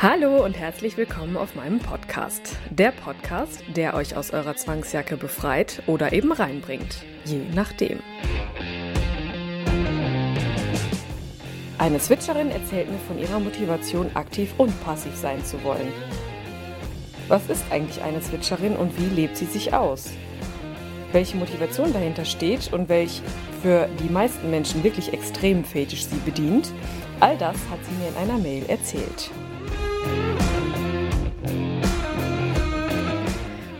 Hallo und herzlich willkommen auf meinem Podcast. Der Podcast, der euch aus eurer Zwangsjacke befreit oder eben reinbringt. Je nachdem. Eine Switcherin erzählt mir von ihrer Motivation, aktiv und passiv sein zu wollen. Was ist eigentlich eine Switcherin und wie lebt sie sich aus? Welche Motivation dahinter steht und welch für die meisten Menschen wirklich extrem Fetisch sie bedient, all das hat sie mir in einer Mail erzählt.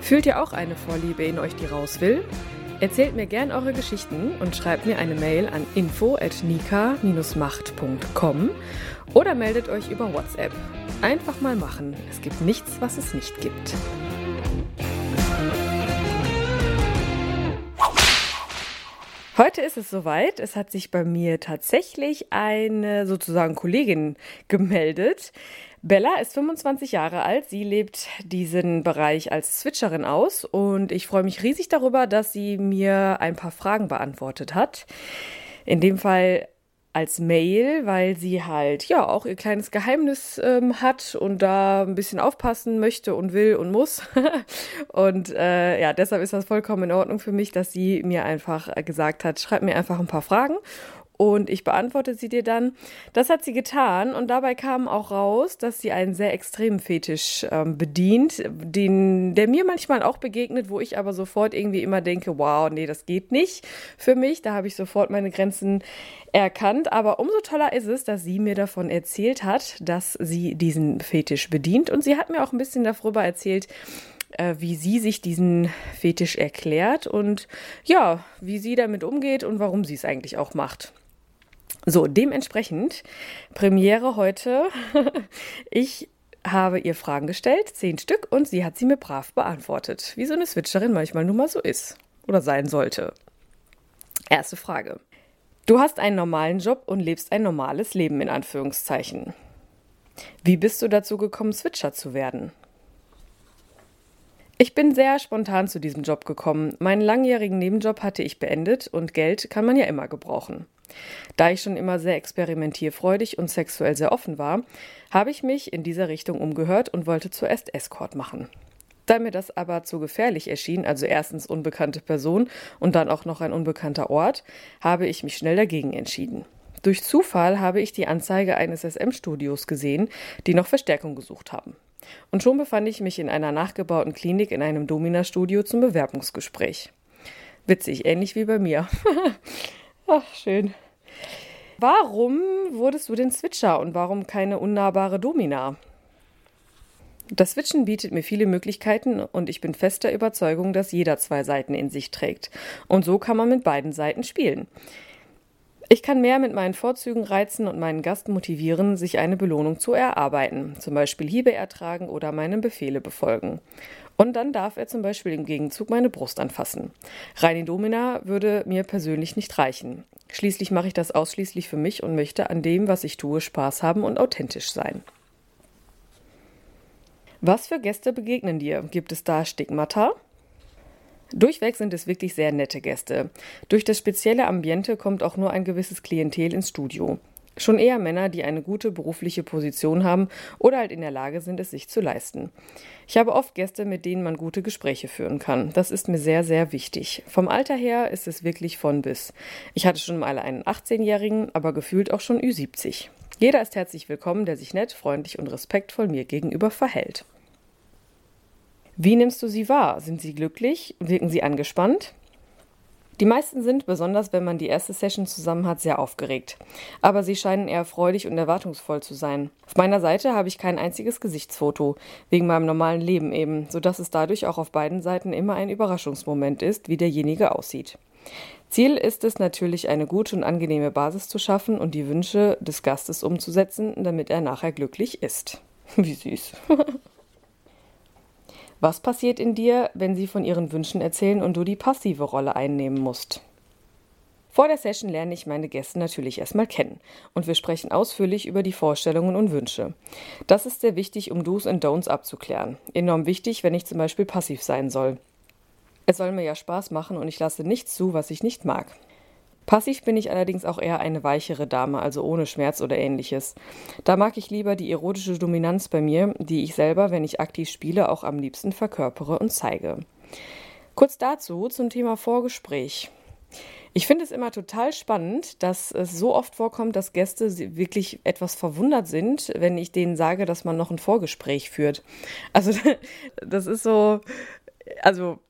Fühlt ihr auch eine Vorliebe in euch, die raus will? Erzählt mir gern eure Geschichten und schreibt mir eine Mail an info@nika-macht.com oder meldet euch über WhatsApp. Einfach mal machen. Es gibt nichts, was es nicht gibt. Heute ist es soweit. Es hat sich bei mir tatsächlich eine sozusagen Kollegin gemeldet. Bella ist 25 Jahre alt. Sie lebt diesen Bereich als Switcherin aus und ich freue mich riesig darüber, dass sie mir ein paar Fragen beantwortet hat. In dem Fall als Mail, weil sie halt ja auch ihr kleines Geheimnis ähm, hat und da ein bisschen aufpassen möchte und will und muss. und äh, ja, deshalb ist das vollkommen in Ordnung für mich, dass sie mir einfach gesagt hat, schreib mir einfach ein paar Fragen und ich beantworte sie dir dann. Das hat sie getan und dabei kam auch raus, dass sie einen sehr extremen Fetisch ähm, bedient, den, der mir manchmal auch begegnet, wo ich aber sofort irgendwie immer denke, wow, nee, das geht nicht für mich. Da habe ich sofort meine Grenzen erkannt. Aber umso toller ist es, dass sie mir davon erzählt hat, dass sie diesen Fetisch bedient und sie hat mir auch ein bisschen darüber erzählt, äh, wie sie sich diesen Fetisch erklärt und ja, wie sie damit umgeht und warum sie es eigentlich auch macht. So, dementsprechend, Premiere heute. ich habe ihr Fragen gestellt, zehn Stück, und sie hat sie mir brav beantwortet, wie so eine Switcherin manchmal nun mal so ist oder sein sollte. Erste Frage. Du hast einen normalen Job und lebst ein normales Leben in Anführungszeichen. Wie bist du dazu gekommen, Switcher zu werden? Ich bin sehr spontan zu diesem Job gekommen. Meinen langjährigen Nebenjob hatte ich beendet und Geld kann man ja immer gebrauchen. Da ich schon immer sehr experimentierfreudig und sexuell sehr offen war, habe ich mich in dieser Richtung umgehört und wollte zuerst Escort machen. Da mir das aber zu gefährlich erschien, also erstens unbekannte Person und dann auch noch ein unbekannter Ort, habe ich mich schnell dagegen entschieden. Durch Zufall habe ich die Anzeige eines SM-Studios gesehen, die noch Verstärkung gesucht haben. Und schon befand ich mich in einer nachgebauten Klinik in einem Domina-Studio zum Bewerbungsgespräch. Witzig, ähnlich wie bei mir. Ach, schön. Warum wurdest du denn Switcher und warum keine unnahbare Domina? Das Switchen bietet mir viele Möglichkeiten und ich bin fester Überzeugung, dass jeder zwei Seiten in sich trägt. Und so kann man mit beiden Seiten spielen. Ich kann mehr mit meinen Vorzügen reizen und meinen Gast motivieren, sich eine Belohnung zu erarbeiten, zum Beispiel Hiebe ertragen oder meine Befehle befolgen. Und dann darf er zum Beispiel im Gegenzug meine Brust anfassen. Rein in Domina würde mir persönlich nicht reichen. Schließlich mache ich das ausschließlich für mich und möchte an dem, was ich tue, Spaß haben und authentisch sein. Was für Gäste begegnen dir? Gibt es da Stigmata? Durchweg sind es wirklich sehr nette Gäste. Durch das spezielle Ambiente kommt auch nur ein gewisses Klientel ins Studio. Schon eher Männer, die eine gute berufliche Position haben oder halt in der Lage sind, es sich zu leisten. Ich habe oft Gäste, mit denen man gute Gespräche führen kann. Das ist mir sehr, sehr wichtig. Vom Alter her ist es wirklich von bis. Ich hatte schon mal einen 18-Jährigen, aber gefühlt auch schon Ü70. Jeder ist herzlich willkommen, der sich nett, freundlich und respektvoll mir gegenüber verhält. Wie nimmst du sie wahr? Sind sie glücklich? Wirken sie angespannt? Die meisten sind, besonders wenn man die erste Session zusammen hat, sehr aufgeregt. Aber sie scheinen eher freudig und erwartungsvoll zu sein. Auf meiner Seite habe ich kein einziges Gesichtsfoto, wegen meinem normalen Leben eben, sodass es dadurch auch auf beiden Seiten immer ein Überraschungsmoment ist, wie derjenige aussieht. Ziel ist es natürlich, eine gute und angenehme Basis zu schaffen und die Wünsche des Gastes umzusetzen, damit er nachher glücklich ist. Wie süß. Was passiert in dir, wenn sie von ihren Wünschen erzählen und du die passive Rolle einnehmen musst? Vor der Session lerne ich meine Gäste natürlich erstmal kennen und wir sprechen ausführlich über die Vorstellungen und Wünsche. Das ist sehr wichtig, um Do's und Don'ts abzuklären. Enorm wichtig, wenn ich zum Beispiel passiv sein soll. Es soll mir ja Spaß machen und ich lasse nichts zu, was ich nicht mag. Passiv bin ich allerdings auch eher eine weichere Dame, also ohne Schmerz oder ähnliches. Da mag ich lieber die erotische Dominanz bei mir, die ich selber, wenn ich aktiv spiele, auch am liebsten verkörpere und zeige. Kurz dazu zum Thema Vorgespräch. Ich finde es immer total spannend, dass es so oft vorkommt, dass Gäste wirklich etwas verwundert sind, wenn ich denen sage, dass man noch ein Vorgespräch führt. Also das ist so, also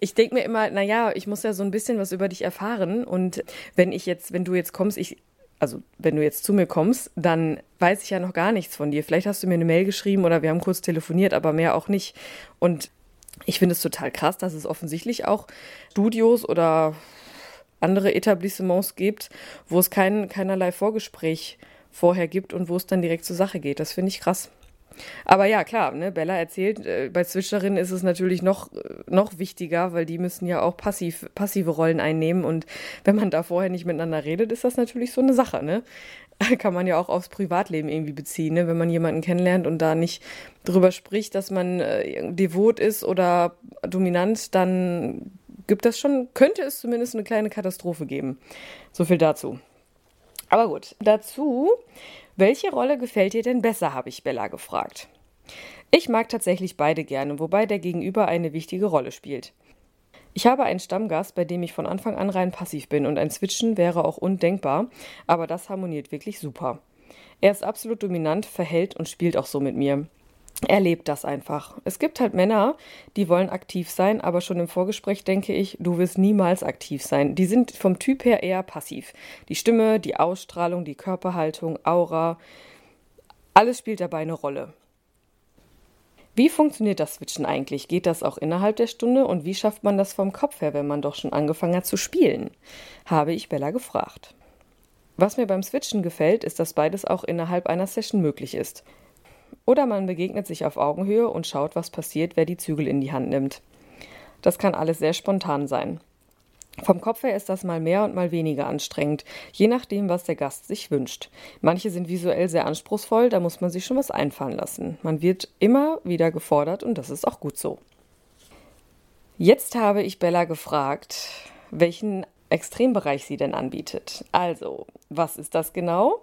ich denke mir immer, naja, ich muss ja so ein bisschen was über dich erfahren. Und wenn ich jetzt, wenn du jetzt kommst, ich, also wenn du jetzt zu mir kommst, dann weiß ich ja noch gar nichts von dir. Vielleicht hast du mir eine Mail geschrieben oder wir haben kurz telefoniert, aber mehr auch nicht. Und ich finde es total krass, dass es offensichtlich auch Studios oder andere Etablissements gibt, wo es kein, keinerlei Vorgespräch vorher gibt und wo es dann direkt zur Sache geht. Das finde ich krass. Aber ja, klar, ne, Bella erzählt, äh, bei Zwitscherinnen ist es natürlich noch, äh, noch wichtiger, weil die müssen ja auch passiv, passive Rollen einnehmen. Und wenn man da vorher nicht miteinander redet, ist das natürlich so eine Sache, ne? Kann man ja auch aufs Privatleben irgendwie beziehen, ne? Wenn man jemanden kennenlernt und da nicht drüber spricht, dass man äh, devot ist oder dominant, dann gibt das schon, könnte es zumindest eine kleine Katastrophe geben. So viel dazu. Aber gut, dazu welche Rolle gefällt dir denn besser, habe ich Bella gefragt. Ich mag tatsächlich beide gerne, wobei der Gegenüber eine wichtige Rolle spielt. Ich habe einen Stammgast, bei dem ich von Anfang an rein passiv bin und ein Switchen wäre auch undenkbar, aber das harmoniert wirklich super. Er ist absolut dominant, verhält und spielt auch so mit mir erlebt das einfach. Es gibt halt Männer, die wollen aktiv sein, aber schon im Vorgespräch denke ich, du wirst niemals aktiv sein. Die sind vom Typ her eher passiv. Die Stimme, die Ausstrahlung, die Körperhaltung, Aura, alles spielt dabei eine Rolle. Wie funktioniert das Switchen eigentlich? Geht das auch innerhalb der Stunde und wie schafft man das vom Kopf her, wenn man doch schon angefangen hat zu spielen? Habe ich Bella gefragt. Was mir beim Switchen gefällt, ist, dass beides auch innerhalb einer Session möglich ist. Oder man begegnet sich auf Augenhöhe und schaut, was passiert, wer die Zügel in die Hand nimmt. Das kann alles sehr spontan sein. Vom Kopf her ist das mal mehr und mal weniger anstrengend, je nachdem, was der Gast sich wünscht. Manche sind visuell sehr anspruchsvoll, da muss man sich schon was einfallen lassen. Man wird immer wieder gefordert und das ist auch gut so. Jetzt habe ich Bella gefragt, welchen Extrembereich sie denn anbietet. Also, was ist das genau?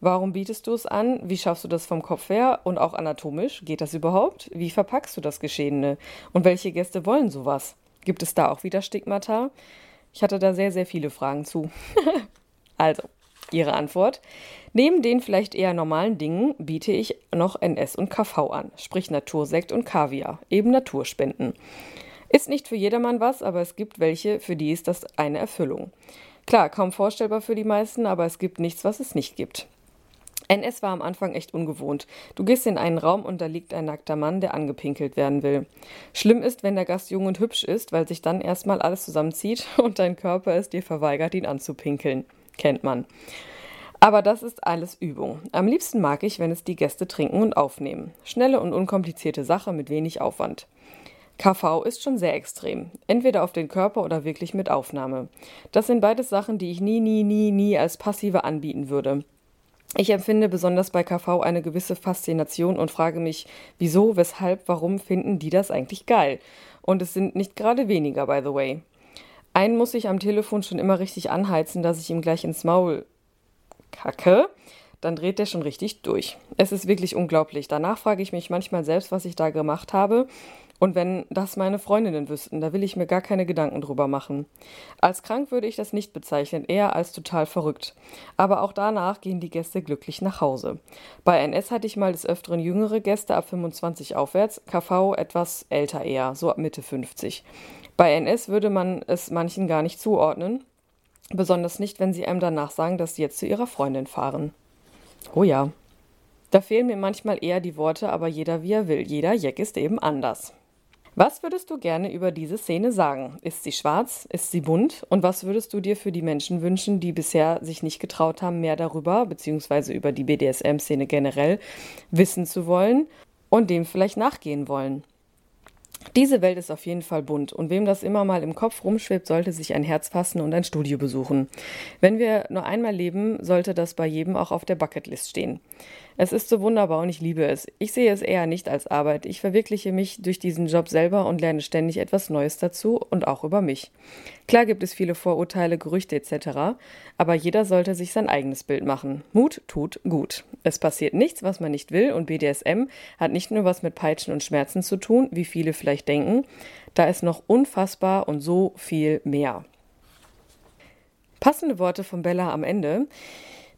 Warum bietest du es an? Wie schaffst du das vom Kopf her und auch anatomisch? Geht das überhaupt? Wie verpackst du das Geschehene? Und welche Gäste wollen sowas? Gibt es da auch wieder Stigmata? Ich hatte da sehr, sehr viele Fragen zu. also, Ihre Antwort. Neben den vielleicht eher normalen Dingen biete ich noch NS und KV an, sprich Natursekt und Kaviar, eben Naturspenden. Ist nicht für jedermann was, aber es gibt welche, für die ist das eine Erfüllung. Klar, kaum vorstellbar für die meisten, aber es gibt nichts, was es nicht gibt. NS war am Anfang echt ungewohnt. Du gehst in einen Raum und da liegt ein nackter Mann, der angepinkelt werden will. Schlimm ist, wenn der Gast jung und hübsch ist, weil sich dann erstmal alles zusammenzieht und dein Körper es dir verweigert, ihn anzupinkeln. Kennt man. Aber das ist alles Übung. Am liebsten mag ich, wenn es die Gäste trinken und aufnehmen. Schnelle und unkomplizierte Sache mit wenig Aufwand. KV ist schon sehr extrem. Entweder auf den Körper oder wirklich mit Aufnahme. Das sind beides Sachen, die ich nie, nie, nie, nie als passive anbieten würde. Ich empfinde besonders bei KV eine gewisse Faszination und frage mich, wieso, weshalb, warum finden die das eigentlich geil? Und es sind nicht gerade weniger, by the way. Einen muss ich am Telefon schon immer richtig anheizen, dass ich ihm gleich ins Maul kacke. Dann dreht der schon richtig durch. Es ist wirklich unglaublich. Danach frage ich mich manchmal selbst, was ich da gemacht habe und wenn das meine Freundinnen wüssten, da will ich mir gar keine Gedanken drüber machen. Als krank würde ich das nicht bezeichnen, eher als total verrückt. Aber auch danach gehen die Gäste glücklich nach Hause. Bei NS hatte ich mal des Öfteren jüngere Gäste ab 25 aufwärts, KV etwas älter eher, so ab Mitte 50. Bei NS würde man es manchen gar nicht zuordnen, besonders nicht, wenn sie einem danach sagen, dass sie jetzt zu ihrer Freundin fahren. Oh ja. Da fehlen mir manchmal eher die Worte, aber jeder wie er will. Jeder Jack ist eben anders. Was würdest du gerne über diese Szene sagen? Ist sie schwarz? Ist sie bunt? Und was würdest du dir für die Menschen wünschen, die bisher sich nicht getraut haben, mehr darüber, beziehungsweise über die BDSM-Szene generell, wissen zu wollen und dem vielleicht nachgehen wollen? Diese Welt ist auf jeden Fall bunt und wem das immer mal im Kopf rumschwebt, sollte sich ein Herz fassen und ein Studio besuchen. Wenn wir nur einmal leben, sollte das bei jedem auch auf der Bucketlist stehen. Es ist so wunderbar und ich liebe es. Ich sehe es eher nicht als Arbeit. Ich verwirkliche mich durch diesen Job selber und lerne ständig etwas Neues dazu und auch über mich. Klar gibt es viele Vorurteile, Gerüchte etc., aber jeder sollte sich sein eigenes Bild machen. Mut tut gut. Es passiert nichts, was man nicht will und BDSM hat nicht nur was mit Peitschen und Schmerzen zu tun, wie viele vielleicht denken. Da ist noch unfassbar und so viel mehr. Passende Worte von Bella am Ende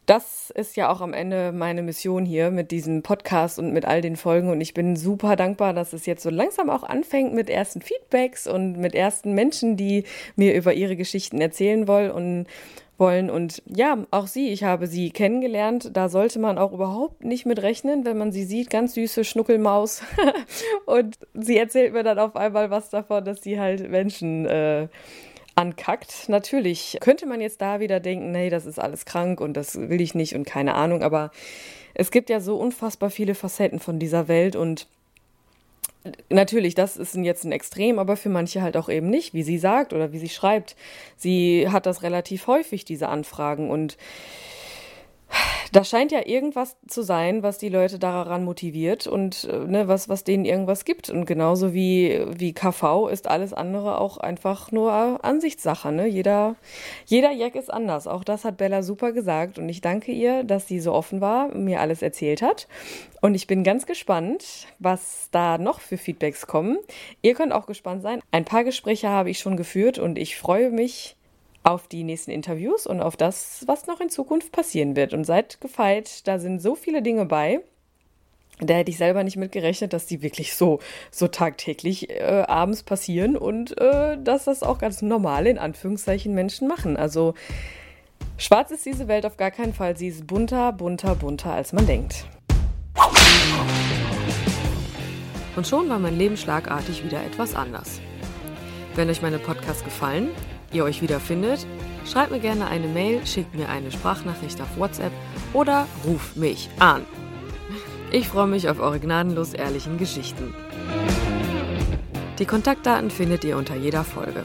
das ist ja auch am Ende meine Mission hier mit diesem Podcast und mit all den Folgen. Und ich bin super dankbar, dass es jetzt so langsam auch anfängt mit ersten Feedbacks und mit ersten Menschen, die mir über ihre Geschichten erzählen wollen und wollen. Und ja, auch sie, ich habe sie kennengelernt. Da sollte man auch überhaupt nicht mit rechnen, wenn man sie sieht. Ganz süße Schnuckelmaus. und sie erzählt mir dann auf einmal was davon, dass sie halt Menschen äh, ankackt. Natürlich könnte man jetzt da wieder denken, nee, das ist alles krank und das will ich nicht und keine Ahnung, aber es gibt ja so unfassbar viele Facetten von dieser Welt und Natürlich, das ist jetzt ein Extrem, aber für manche halt auch eben nicht, wie sie sagt oder wie sie schreibt. Sie hat das relativ häufig, diese Anfragen. Und da scheint ja irgendwas zu sein, was die Leute daran motiviert und äh, ne, was, was denen irgendwas gibt. Und genauso wie, wie KV ist alles andere auch einfach nur Ansichtssache. Ne? Jeder, jeder Jack ist anders. Auch das hat Bella super gesagt. Und ich danke ihr, dass sie so offen war, mir alles erzählt hat. Und ich bin ganz gespannt, was da noch für Feedbacks kommen. Ihr könnt auch gespannt sein. Ein paar Gespräche habe ich schon geführt und ich freue mich auf die nächsten Interviews und auf das, was noch in Zukunft passieren wird. Und seid gefeit, da sind so viele Dinge bei. Da hätte ich selber nicht mit gerechnet, dass die wirklich so, so tagtäglich äh, abends passieren und äh, dass das auch ganz normal in Anführungszeichen Menschen machen. Also schwarz ist diese Welt auf gar keinen Fall. Sie ist bunter, bunter, bunter, als man denkt. Und schon war mein Leben schlagartig wieder etwas anders. Wenn euch meine Podcasts gefallen, ihr euch wiederfindet, schreibt mir gerne eine Mail, schickt mir eine Sprachnachricht auf WhatsApp oder ruft mich an. Ich freue mich auf eure gnadenlos ehrlichen Geschichten. Die Kontaktdaten findet ihr unter jeder Folge.